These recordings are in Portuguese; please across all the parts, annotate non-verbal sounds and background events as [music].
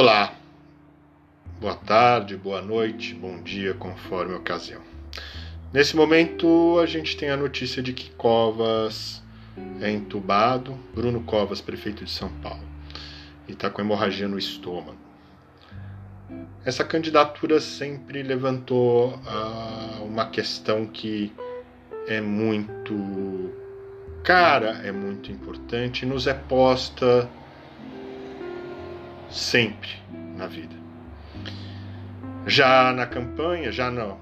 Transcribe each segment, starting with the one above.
Olá, boa tarde, boa noite, bom dia, conforme a ocasião. Nesse momento, a gente tem a notícia de que Covas é entubado, Bruno Covas, prefeito de São Paulo, e está com hemorragia no estômago. Essa candidatura sempre levantou uh, uma questão que é muito cara, é muito importante, nos é posta sempre na vida. Já na campanha, já não.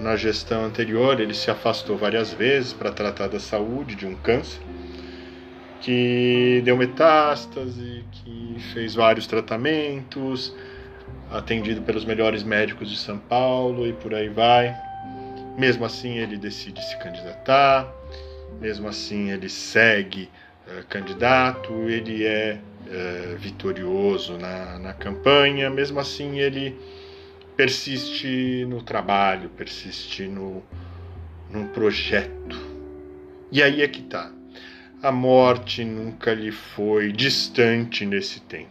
Na gestão anterior, ele se afastou várias vezes para tratar da saúde de um câncer que deu metástase, que fez vários tratamentos, atendido pelos melhores médicos de São Paulo e por aí vai. Mesmo assim, ele decide se candidatar, mesmo assim, ele segue uh, candidato, ele é uh, vitorioso na, na campanha, mesmo assim, ele persiste no trabalho, persiste no, num projeto. E aí é que tá. A morte nunca lhe foi distante nesse tempo.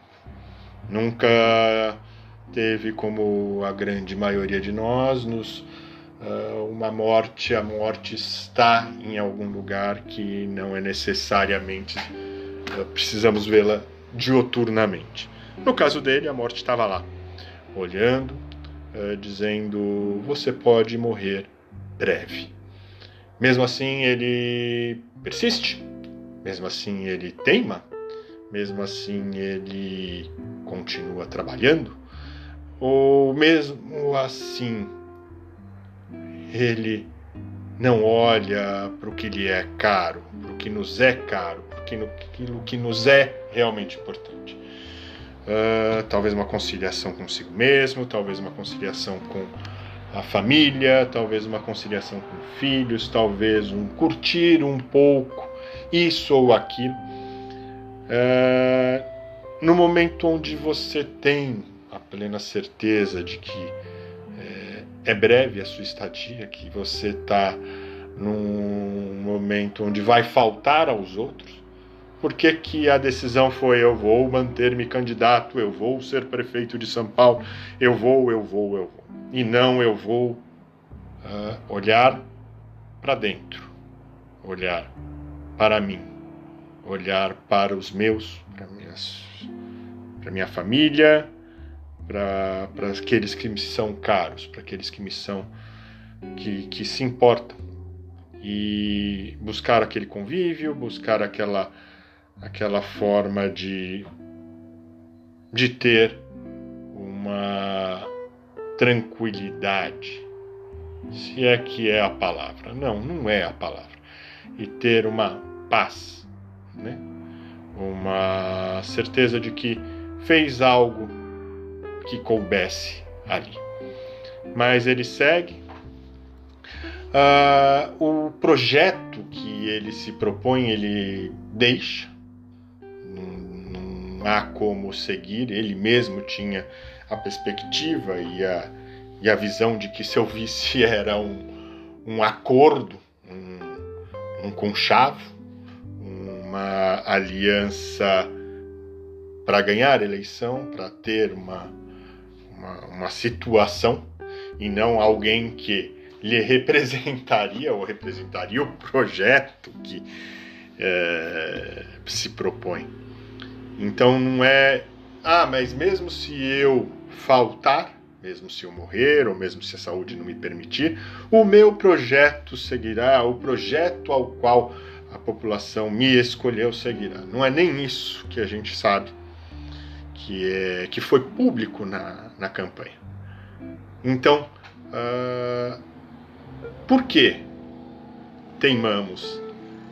Nunca teve como a grande maioria de nós nos uh, uma morte, a morte está em algum lugar que não é necessariamente uh, precisamos vê-la dioturnamente. No caso dele, a morte estava lá, olhando, uh, dizendo: você pode morrer breve. Mesmo assim, ele persiste, mesmo assim, ele teima, mesmo assim, ele continua trabalhando, ou mesmo assim, ele não olha para o que lhe é caro, para o que nos é caro, para aquilo que nos é realmente importante. Uh, talvez uma conciliação consigo mesmo, talvez uma conciliação com a família, talvez uma conciliação com filhos, talvez um curtir um pouco isso ou aquilo. Uh, no momento onde você tem a plena certeza de que é, é breve a sua estadia, que você está num momento onde vai faltar aos outros, por que, que a decisão foi eu vou manter-me candidato, eu vou ser prefeito de São Paulo, eu vou, eu vou, eu vou. E não eu vou uh, olhar para dentro, olhar para mim, olhar para os meus, para minhas, para minha família, para, aqueles que me são caros, para aqueles que me são que, que se importam e buscar aquele convívio, buscar aquela aquela forma de, de ter uma tranquilidade, se é que é a palavra. Não, não é a palavra. E ter uma paz, né? uma certeza de que fez algo que coubesse ali. Mas ele segue. Uh, o projeto que ele se propõe, ele deixa há como seguir. Ele mesmo tinha a perspectiva e a, e a visão de que seu vice [laughs] era um, um acordo, um, um conchavo, uma aliança para ganhar a eleição, para ter uma, uma, uma situação e não alguém que lhe [laughs] representaria ou representaria o projeto que é, se propõe. Então não é, ah, mas mesmo se eu faltar, mesmo se eu morrer, ou mesmo se a saúde não me permitir, o meu projeto seguirá, o projeto ao qual a população me escolheu seguirá. Não é nem isso que a gente sabe que, é, que foi público na, na campanha. Então, uh, por que teimamos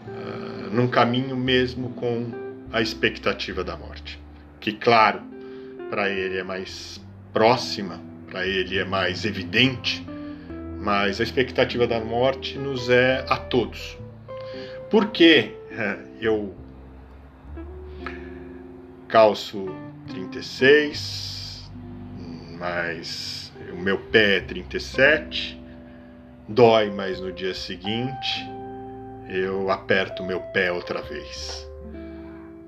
uh, num caminho mesmo com a expectativa da morte, que, claro, para ele é mais próxima, para ele é mais evidente, mas a expectativa da morte nos é a todos. Por que é, eu calço 36, mas o meu pé é 37, dói, mas no dia seguinte eu aperto meu pé outra vez.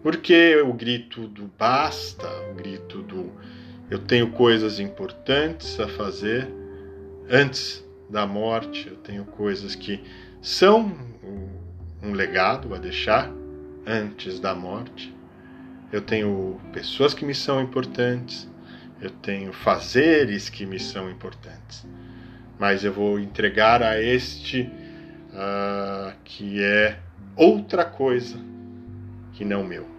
Porque o grito do basta, o grito do eu tenho coisas importantes a fazer antes da morte, eu tenho coisas que são um legado a deixar antes da morte. Eu tenho pessoas que me são importantes, eu tenho fazeres que me são importantes, mas eu vou entregar a este uh, que é outra coisa que não meu.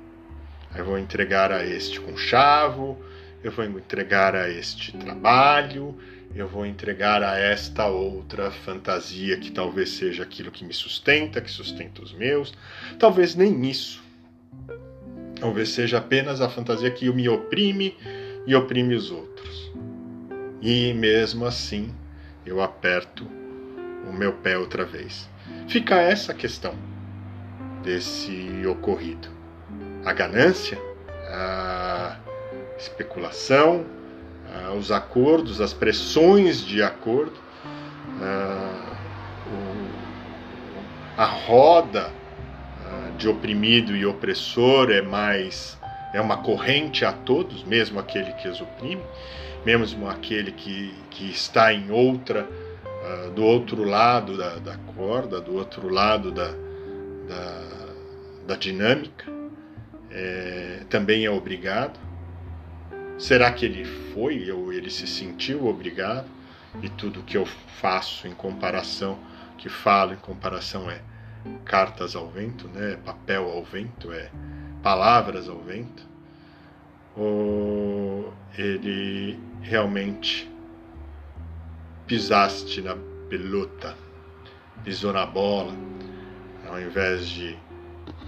Eu vou entregar a este conchavo, eu vou entregar a este trabalho, eu vou entregar a esta outra fantasia que talvez seja aquilo que me sustenta, que sustenta os meus, talvez nem isso. Talvez seja apenas a fantasia que me oprime e oprime os outros. E mesmo assim, eu aperto o meu pé outra vez. Fica essa questão desse ocorrido. A ganância, a especulação, uh, os acordos, as pressões de acordo, uh, o, a roda uh, de oprimido e opressor é mais é uma corrente a todos, mesmo aquele que os oprime, mesmo aquele que, que está em outra do outro lado da, da, corda, do outro lado da, da, da dinâmica, é, também é obrigado. Será que ele foi ou ele se sentiu obrigado? E tudo que eu faço em comparação, que falo em comparação é cartas ao vento, né? papel ao vento, é palavras ao vento? Ou ele realmente pisaste na pelota, pisou na bola, ao invés de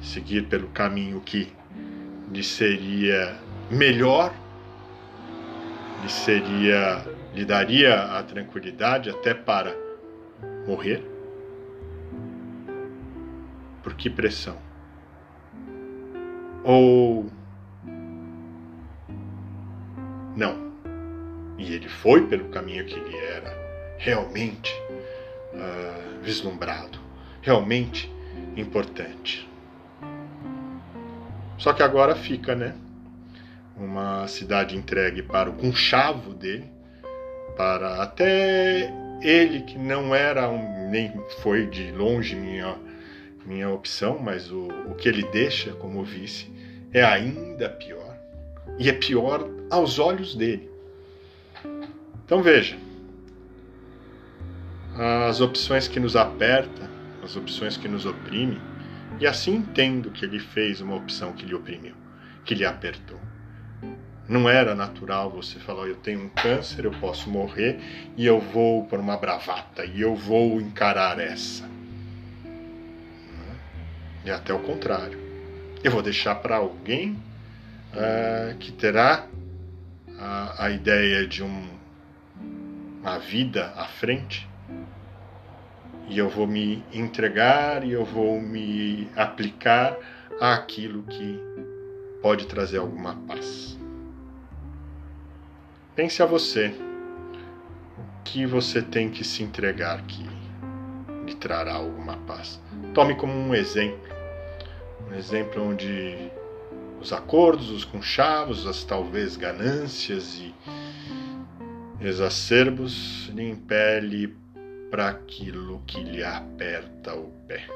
seguir pelo caminho que lhe seria melhor lhe seria lhe daria a tranquilidade até para morrer? Por que pressão? Ou não? E ele foi pelo caminho que ele era realmente uh, vislumbrado, realmente importante. Só que agora fica, né? uma cidade entregue para o conchavo dele, para até ele que não era um, nem foi de longe minha minha opção, mas o, o que ele deixa como vice é ainda pior e é pior aos olhos dele. Então veja, as opções que nos aperta, as opções que nos oprimem, e assim entendo que ele fez uma opção que lhe oprimiu, que lhe apertou. Não era natural você falar, eu tenho um câncer, eu posso morrer e eu vou por uma bravata e eu vou encarar essa. E até o contrário. Eu vou deixar para alguém uh, que terá a, a ideia de um, uma vida à frente e eu vou me entregar e eu vou me aplicar àquilo que pode trazer alguma paz. Pense a você. O que você tem que se entregar que lhe trará alguma paz? Tome como um exemplo. Um exemplo onde os acordos, os conchavos, as talvez ganâncias e exacerbos lhe impele para aquilo que lhe aperta o pé.